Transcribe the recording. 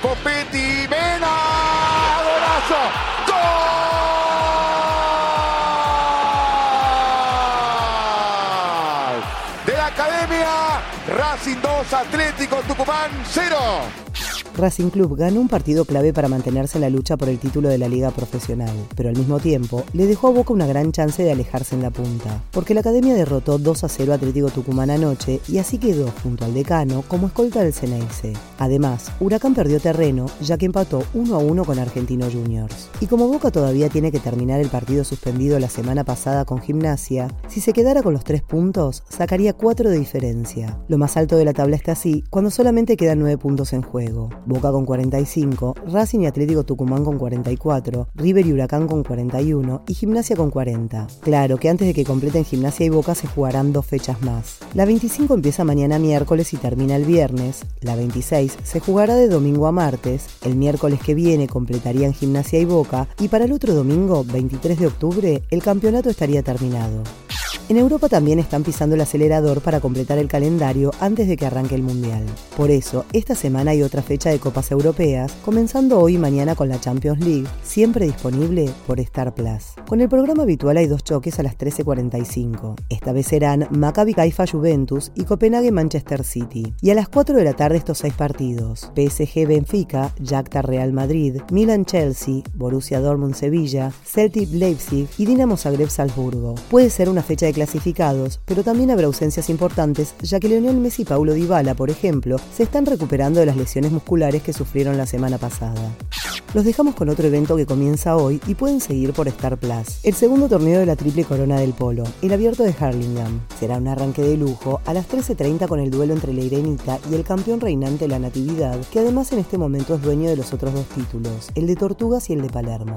Copetti, Mena, golazo, gol de la Academia, Racing 2, Atlético Tucumán 0. Racing Club ganó un partido clave para mantenerse en la lucha por el título de la liga profesional, pero al mismo tiempo le dejó a Boca una gran chance de alejarse en la punta, porque la academia derrotó 2 a 0 a Atlético Tucumán anoche y así quedó junto al decano como escolta del Ceneice. Además, Huracán perdió terreno ya que empató 1 a 1 con Argentino Juniors. Y como Boca todavía tiene que terminar el partido suspendido la semana pasada con Gimnasia, si se quedara con los tres puntos, sacaría 4 de diferencia. Lo más alto de la tabla está así cuando solamente quedan 9 puntos en juego. Boca con 45, Racing y Atlético Tucumán con 44, River y Huracán con 41 y Gimnasia con 40. Claro que antes de que completen Gimnasia y Boca se jugarán dos fechas más. La 25 empieza mañana miércoles y termina el viernes, la 26 se jugará de domingo a martes, el miércoles que viene completarían Gimnasia y Boca y para el otro domingo, 23 de octubre, el campeonato estaría terminado. En Europa también están pisando el acelerador para completar el calendario antes de que arranque el Mundial. Por eso, esta semana hay otra fecha de Copas Europeas, comenzando hoy y mañana con la Champions League, siempre disponible por Star Plus. Con el programa habitual hay dos choques a las 13.45. Esta vez serán Maccabi Haifa Juventus y Copenhague Manchester City. Y a las 4 de la tarde estos seis partidos. PSG Benfica, Jacta Real Madrid, Milan Chelsea, Borussia Dortmund Sevilla, Celtic Leipzig y Dinamo Zagreb Salzburgo. Puede ser una fecha de clasificados, pero también habrá ausencias importantes, ya que Leonel Messi y Paulo Dybala, por ejemplo, se están recuperando de las lesiones musculares que sufrieron la semana pasada. Los dejamos con otro evento que comienza hoy y pueden seguir por Star Plus. El segundo torneo de la Triple Corona del Polo, el abierto de Harlingham. Será un arranque de lujo a las 13.30 con el duelo entre la Irenita y el campeón reinante La Natividad, que además en este momento es dueño de los otros dos títulos, el de Tortugas y el de Palermo.